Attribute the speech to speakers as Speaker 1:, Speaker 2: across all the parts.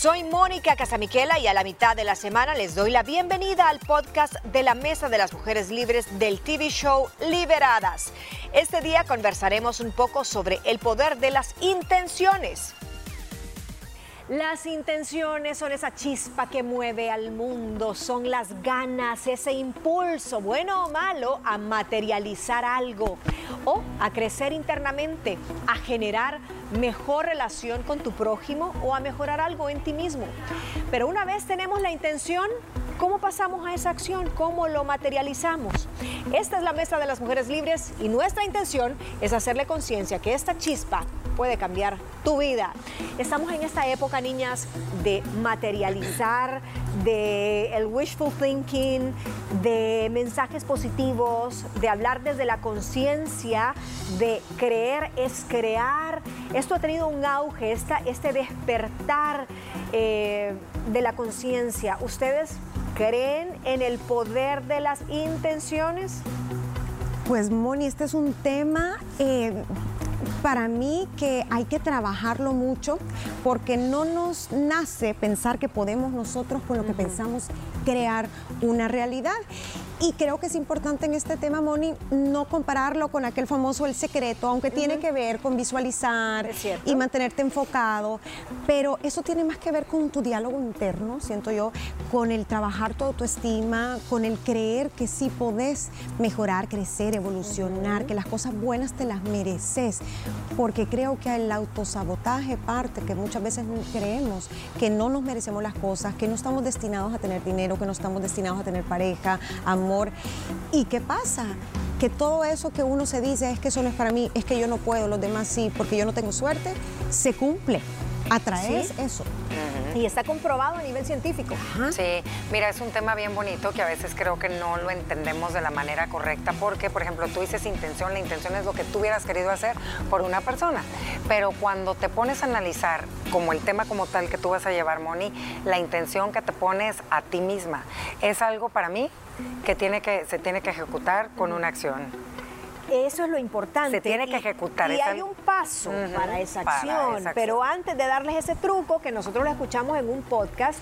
Speaker 1: Soy Mónica Casamiquela y a la mitad de la semana les doy la bienvenida al podcast de la Mesa de las Mujeres Libres del TV show Liberadas. Este día conversaremos un poco sobre el poder de las intenciones. Las intenciones son esa chispa que mueve al mundo, son las ganas, ese impulso, bueno o malo, a materializar algo o a crecer internamente, a generar mejor relación con tu prójimo o a mejorar algo en ti mismo. Pero una vez tenemos la intención, ¿cómo pasamos a esa acción? ¿Cómo lo materializamos? Esta es la Mesa de las Mujeres Libres y nuestra intención es hacerle conciencia que esta chispa puede cambiar tu vida. Estamos en esta época, niñas, de materializar, de el wishful thinking, de mensajes positivos, de hablar desde la conciencia, de creer es crear. Esto ha tenido un auge, esta, este despertar eh, de la conciencia. ¿Ustedes creen en el poder de las intenciones?
Speaker 2: Pues Moni, este es un tema eh, para mí que hay que trabajarlo mucho porque no nos nace pensar que podemos nosotros con lo que pensamos crear una realidad. Y creo que es importante en este tema, Moni, no compararlo con aquel famoso El Secreto, aunque tiene que ver con visualizar y mantenerte enfocado, pero eso tiene más que ver con tu diálogo interno, siento yo, con el trabajar tu autoestima, con el creer que sí podés mejorar, crecer, evolucionar, que las cosas buenas te las mereces, porque creo que el autosabotaje parte, que muchas veces creemos que no nos merecemos las cosas, que no estamos destinados a tener dinero, que no estamos destinados a tener pareja, amor, ¿Y qué pasa? Que todo eso que uno se dice es que eso no es para mí, es que yo no puedo, los demás sí, porque yo no tengo suerte, se cumple. Atraes eso.
Speaker 1: Y está comprobado a nivel científico.
Speaker 3: Sí, mira, es un tema bien bonito que a veces creo que no lo entendemos de la manera correcta porque, por ejemplo, tú dices intención, la intención es lo que tú hubieras querido hacer por una persona. Pero cuando te pones a analizar como el tema como tal que tú vas a llevar, Moni, la intención que te pones a ti misma es algo para mí que, tiene que se tiene que ejecutar con una acción.
Speaker 1: Eso es lo importante.
Speaker 3: Se tiene que ejecutar.
Speaker 1: Y, hay un paso para esa acción. Pero antes de darles ese truco, que nosotros lo escuchamos en un podcast,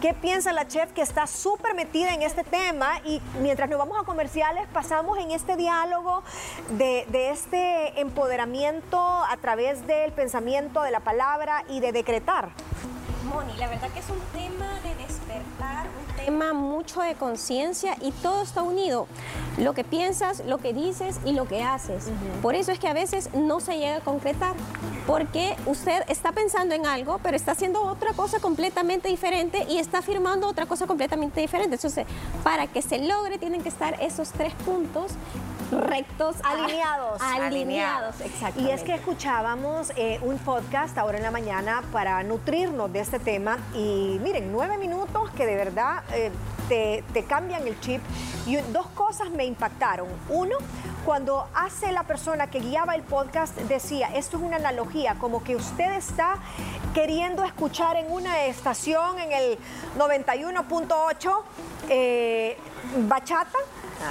Speaker 1: ¿qué piensa la chef que está súper metida en este tema? Y mientras nos vamos a comerciales, pasamos en este diálogo de, de este empoderamiento a través del pensamiento, de la palabra y de decretar.
Speaker 4: Moni, la verdad que es un tema de despertar, tema mucho de conciencia y todo está unido. Lo que piensas, lo que dices y lo que haces. Por eso es que a veces no se llega a concretar, porque usted está pensando en algo, pero está haciendo otra cosa completamente diferente y está firmando otra cosa completamente diferente. Entonces, para que se logre, tienen que estar esos tres puntos rectos,
Speaker 1: alineados.
Speaker 4: alineados, exacto.
Speaker 1: Y es que escuchábamos eh, un podcast ahora en la mañana para nutrirnos de este tema y miren, nueve minutos que de verdad eh, te, te, cambian el chip. Y dos cosas me impactaron. Uno, cuando hace la persona que guiaba el podcast decía, esto es una analogía, como que usted está queriendo escuchar en una estación en el 91.8 eh, bachata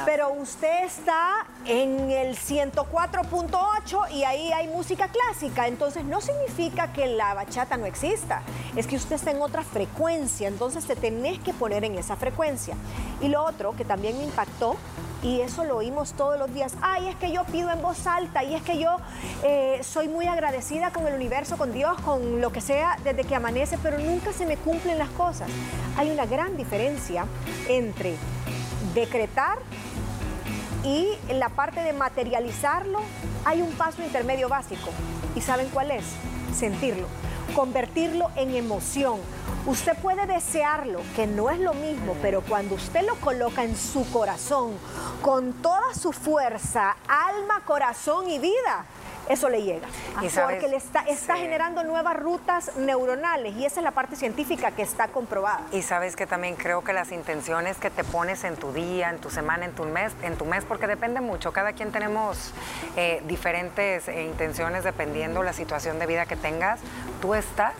Speaker 1: Pero usted está en el 104.8 y ahí hay música clásica, entonces no significa que la bachata no exista, es que usted está en otra frecuencia, entonces te tenés que poner en esa frecuencia. Y lo otro que también me impactó y eso lo oímos todos los días. Ay, es que yo pido en voz alta y es que yo eh, soy muy agradecida con el universo, con Dios, con lo que sea desde que amanece, pero nunca se me cumplen las cosas. Hay una gran diferencia entre decretar y en la parte de materializarlo hay un paso intermedio básico. ¿Y saben cuál es? Sentirlo, convertirlo en emoción. Usted puede desearlo, que no es lo mismo, pero cuando usted lo coloca en su corazón, con toda su fuerza, alma, corazón y vida, eso le llega. porque le está, está generando nuevas rutas neuronales y esa es la parte científica que está comprobada.
Speaker 3: Y sabes que también creo que las intenciones que te pones en tu día, en tu semana, en tu mes, en tu mes, porque depende mucho. Cada quien tenemos eh, diferentes eh, intenciones dependiendo la situación de vida que tengas. Tú estás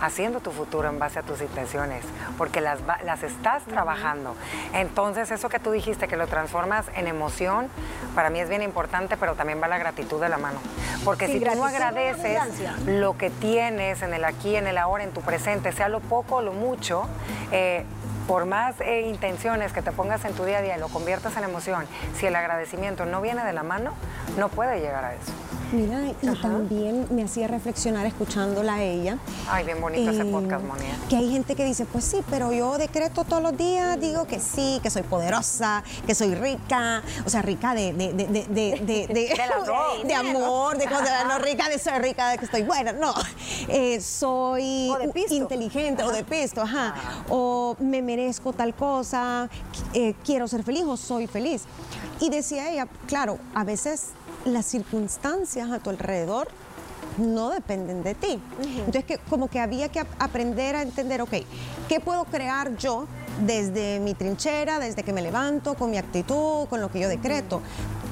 Speaker 3: haciendo tu futuro en base a tus intenciones, porque las, las estás trabajando. Entonces, eso que tú dijiste, que lo transformas en emoción, para mí es bien importante, pero también va la gratitud de la mano. Porque si tú no agradeces lo que tienes en el aquí, en el ahora, en tu presente, sea lo poco o lo mucho, eh, por más eh, intenciones que te pongas en tu día a día y lo conviertas en emoción, si el agradecimiento no viene de la mano, no puede llegar a eso.
Speaker 2: Mira, y también me hacía reflexionar escuchándola a ella.
Speaker 3: Ay, bien bonito ese podcast, Monia.
Speaker 2: Que hay gente que dice, pues sí, pero yo decreto todos los días, digo que sí, que soy poderosa, que soy rica, o sea, rica de, de, de, de, de, de, amor, de cosas, no rica de ser rica, de que estoy buena, no. Eh, soy inteligente o de pisto, ajá. O me merezco tal cosa, eh, quiero ser feliz o soy feliz. Y decía ella, claro, a veces las circunstancias a tu alrededor no dependen de ti. Entonces, que, como que había que aprender a entender, ok, ¿qué puedo crear yo desde mi trinchera, desde que me levanto, con mi actitud, con lo que yo decreto?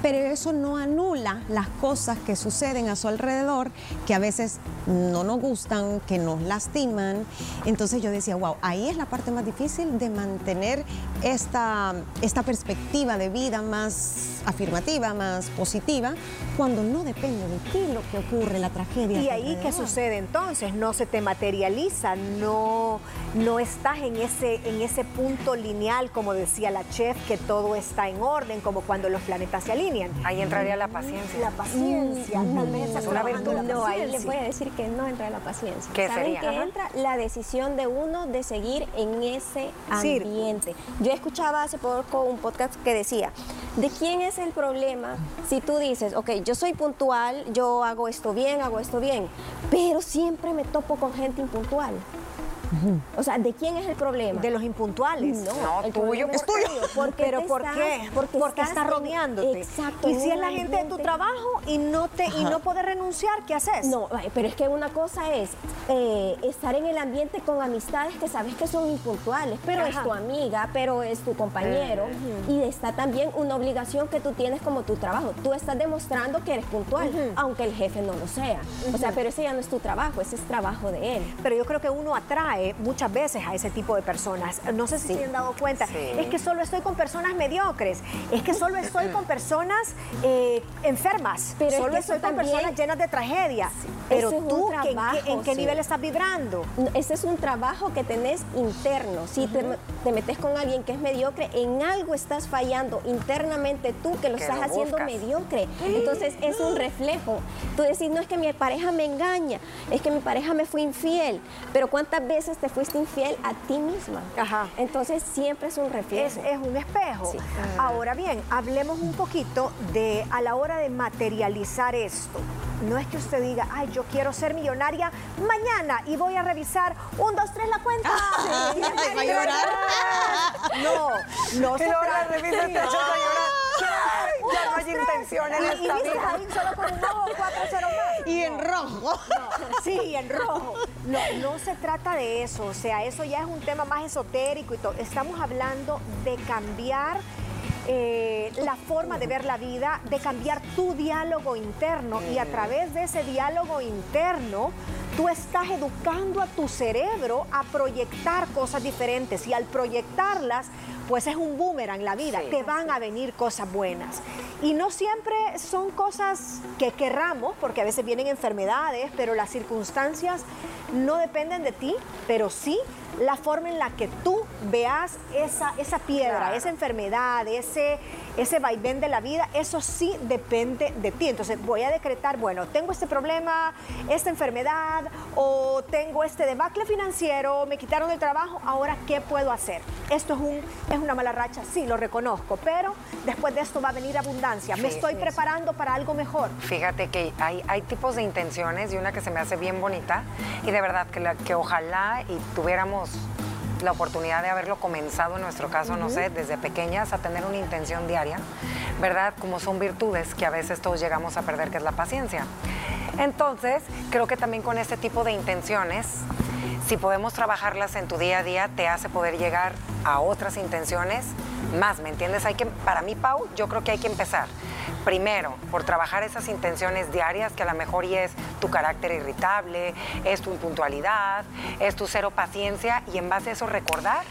Speaker 2: Pero eso no anula las cosas que suceden a su alrededor, que a veces no nos gustan, que nos lastiman. Entonces yo decía, wow, ahí es la parte más difícil de mantener esta, esta perspectiva de vida más afirmativa, más positiva, cuando no depende de ti lo que ocurre, la tragedia.
Speaker 1: ¿Y ahí qué sucede entonces? No se te materializa, no, no estás en ese, en ese punto lineal, como decía la chef, que todo está en orden, como cuando los planetas se alinean.
Speaker 3: Ahí entraría la paciencia.
Speaker 1: La paciencia,
Speaker 4: mm, una virtud. No, ahí les voy a decir que no entra la paciencia.
Speaker 3: ¿Qué
Speaker 4: ¿Saben que entra la decisión de uno de seguir en ese ambiente? Yo escuchaba hace poco un podcast que decía, ¿de quién es el problema si tú dices, ok, yo soy puntual, yo hago esto bien, hago esto bien, pero siempre me topo con gente impuntual? O sea, ¿de quién es el problema?
Speaker 1: De los impuntuales.
Speaker 3: No, el tuyo.
Speaker 1: Es tuyo. pero ¿por qué? Porque, está rodeándote.
Speaker 4: Exacto.
Speaker 1: Y si es la gente de tu trabajo y no te y no puedes renunciar, ¿qué haces?
Speaker 4: No, pero es que una cosa es eh, estar en el ambiente con amistades que sabes que son impuntuales, pero es tu amiga, pero es tu compañero. Y está también una obligación que tú tienes como tu trabajo. Tú estás demostrando que eres puntual, aunque el jefe no lo sea. O sea, pero ese ya no es tu trabajo, ese es trabajo de él.
Speaker 1: Pero yo creo que uno atrae muchas veces a ese tipo de personas. No sé si se han dado cuenta. Es que solo estoy con personas mediocres. Es que solo estoy con personas eh, enfermas. Pero solo estoy con personas llenas de tragedia. Pero tú, ¿en qué nivel estás vibrando?
Speaker 4: Ese es un trabajo que tenés interno. Si te, metes con alguien que es mediocre, en algo estás fallando internamente tú que lo estás haciendo mediocre. Entonces es un reflejo. Tú decís, no es que mi pareja me engaña, es que mi pareja me fue infiel. Pero ¿cuántas veces te fuiste infiel a ti misma. Ajá. Entonces siempre es un reflejo.
Speaker 1: Es, un espejo. Ahora bien, hablemos un poquito de a la hora de materializar esto. No es que usted diga, ay, yo quiero ser millonaria mañana y voy a revisar un, dos, tres la cuenta.
Speaker 2: Sí, va a llorar.
Speaker 1: No, no
Speaker 3: se trata. de llorar ya no hay intención en
Speaker 1: esta vida. ahí solo con un ojo, cuatro cero más.
Speaker 2: Y en rojo.
Speaker 1: sí, en rojo. No, no se trata de eso. O sea, eso ya es un tema más esotérico y todo. Estamos hablando de cambiar eh, la forma de ver la vida, de cambiar tu diálogo interno y a través de ese diálogo interno tú estás educando a tu cerebro a proyectar cosas diferentes y al proyectarlas pues es un boomerang la vida, te van a venir cosas buenas. Y no siempre son cosas que querramos, porque a veces vienen enfermedades, pero las circunstancias no dependen de ti, pero sí la forma en la que tú veas esa, esa piedra, esa enfermedad, ese, ese vaivén de la vida, eso sí depende de ti. Entonces voy a decretar, bueno, tengo este problema, esta enfermedad, o tengo este debacle financiero, me quitaron el trabajo, ahora ¿qué puedo hacer? Esto es, un, es una mala racha, sí, lo reconozco, pero después de esto va a venir abundancia. me estoy preparando para algo mejor.
Speaker 3: Fíjate que hay, hay tipos de intenciones y una que se me hace bien bonita y de verdad que, que ojalá y tuviéramos la oportunidad de haberlo comenzado en nuestro caso, no sé, desde pequeñas a tener una intención diaria, ¿verdad? Como son virtudes que a veces todos llegamos a perder, que es la paciencia. Entonces, creo que también con este tipo de intenciones si podemos trabajarlas en tu día a día, te hace poder llegar a otras intenciones más, ¿me entiendes? Hay que, para mí, Pau, yo creo que hay que empezar primero por trabajar esas intenciones diarias que a lo mejor y es tu carácter irritable, es tu impuntualidad, es tu cero paciencia y en base a eso recordar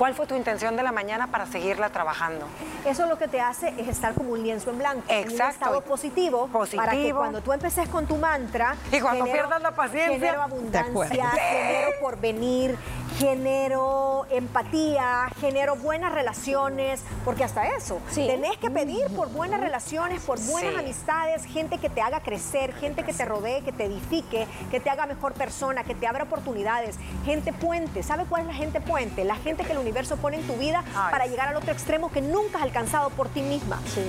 Speaker 3: ¿Cuál fue tu intención de la mañana para seguirla trabajando?
Speaker 1: Eso lo que te hace es estar como un lienzo en blanco.
Speaker 3: Exacto. En un
Speaker 1: estado positivo,
Speaker 3: positivo.
Speaker 1: Para que cuando tú empeces con tu mantra.
Speaker 3: Y cuando pierdas la paciencia.
Speaker 1: Genero abundancia, genero porvenir, genero empatía, genero buenas relaciones, porque hasta eso. Tenés que pedir por buenas relaciones, por buenas amistades, gente que te haga crecer, gente que te rodee, que te edifique, que te haga mejor persona, que te abra oportunidades. Gente puente. ¿Sabe cuál es la gente puente? La gente que el universo pone en tu vida para llegar al otro extremo que nunca has alcanzado por ti misma.
Speaker 4: Sí.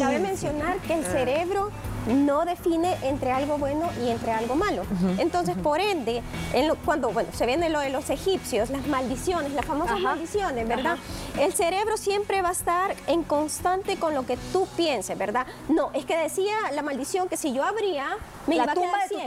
Speaker 4: Cabe mencionar que el cerebro no define entre algo bueno y entre algo malo. Entonces, por ende, cuando bueno, se viene lo de los egipcios, las maldiciones, las famosas maldiciones, ¿verdad? El cerebro siempre va a estar en constante con lo que tú pienses, ¿verdad? No, es que decía la maldición que si yo abría, me iba a quedar ciego.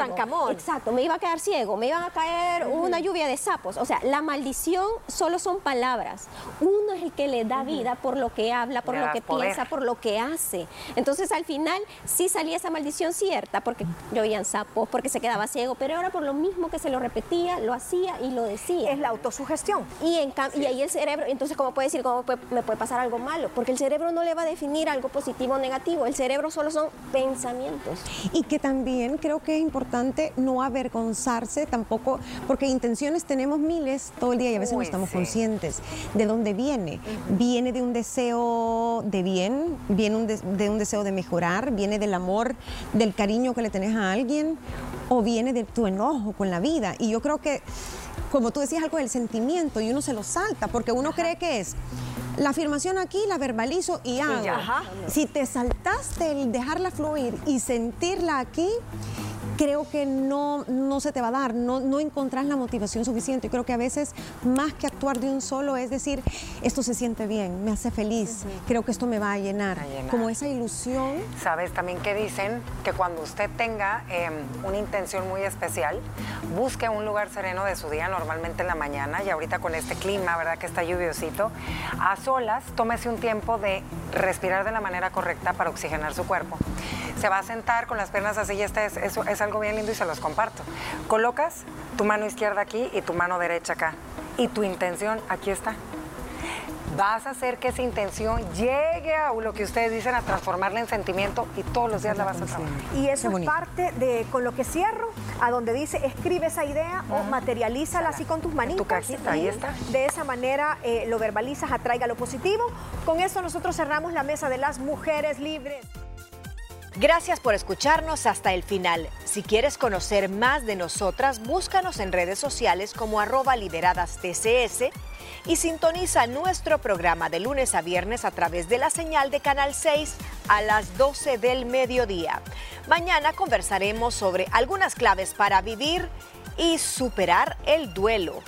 Speaker 4: Exacto, me iba a quedar ciego, me iba a caer una lluvia de sapos. O sea, la maldición solo son palabras. Uno es el que le da vida por lo que habla, por lo que piensa, por lo que hace. Entonces, al final, sí salía esa maldición cierta, porque llovían sapos, porque se quedaba ciego, pero ahora por lo mismo que se lo repetía, lo hacía y lo decía.
Speaker 1: Es la autosugestión.
Speaker 4: Y, en y ahí el cerebro, entonces, ¿cómo puede decir cómo me puede pasar algo malo? Porque el cerebro no le va a definir algo positivo o negativo, el cerebro solo son pensamientos.
Speaker 2: Y que también creo que es importante no avergonzarse tampoco, porque intenciones tenemos miles todo el día y a veces no estamos conscientes de dónde viene. Viene de un deseo de bien, viene de un deseo de mejorar, viene del amor del cariño que le tenés a alguien o viene de tu enojo con la vida. Y yo creo que, como tú decías, algo del sentimiento y uno se lo salta porque uno cree que es la afirmación aquí, la verbalizo y hago. Si te saltaste el dejarla fluir y sentirla aquí, creo que no, no se te va a dar, no, no encontrás la motivación suficiente. Yo creo que a veces más que actuar de un solo es decir, esto se siente bien, me hace feliz, creo que esto me va a llenar. Como esa ilusión.
Speaker 3: Sabes también que dicen que cuando usted tenga em, una intención muy especial, busque un lugar sereno de su día, normalmente en la mañana y ahorita con este clima, ¿verdad? Que está lluviosito, a solas, tómese un tiempo de respirar de la manera correcta para oxigenar su cuerpo. Se va a sentar con las piernas así y este es, eso es algo bien lindo y se los comparto. Colocas tu mano izquierda aquí y tu mano derecha acá. Y tu intención aquí está. Vas a hacer que esa intención llegue a lo que ustedes dicen, a transformarla en sentimiento y todos los días la vas a trabajar.
Speaker 1: Y eso es parte de con lo que cierro, a donde dice escribe esa idea o materialízala así con tus manitas.
Speaker 3: tu cajita, ahí está.
Speaker 1: De esa manera eh, lo verbalizas, atraiga lo positivo. Con eso nosotros cerramos la mesa de las mujeres libres.
Speaker 5: Gracias por escucharnos hasta el final. Si quieres conocer más de nosotras, búscanos en redes sociales como arroba lideradas TCS y sintoniza nuestro programa de lunes a viernes a través de la señal de Canal 6 a las 12 del mediodía. Mañana conversaremos sobre algunas claves para vivir y superar el duelo.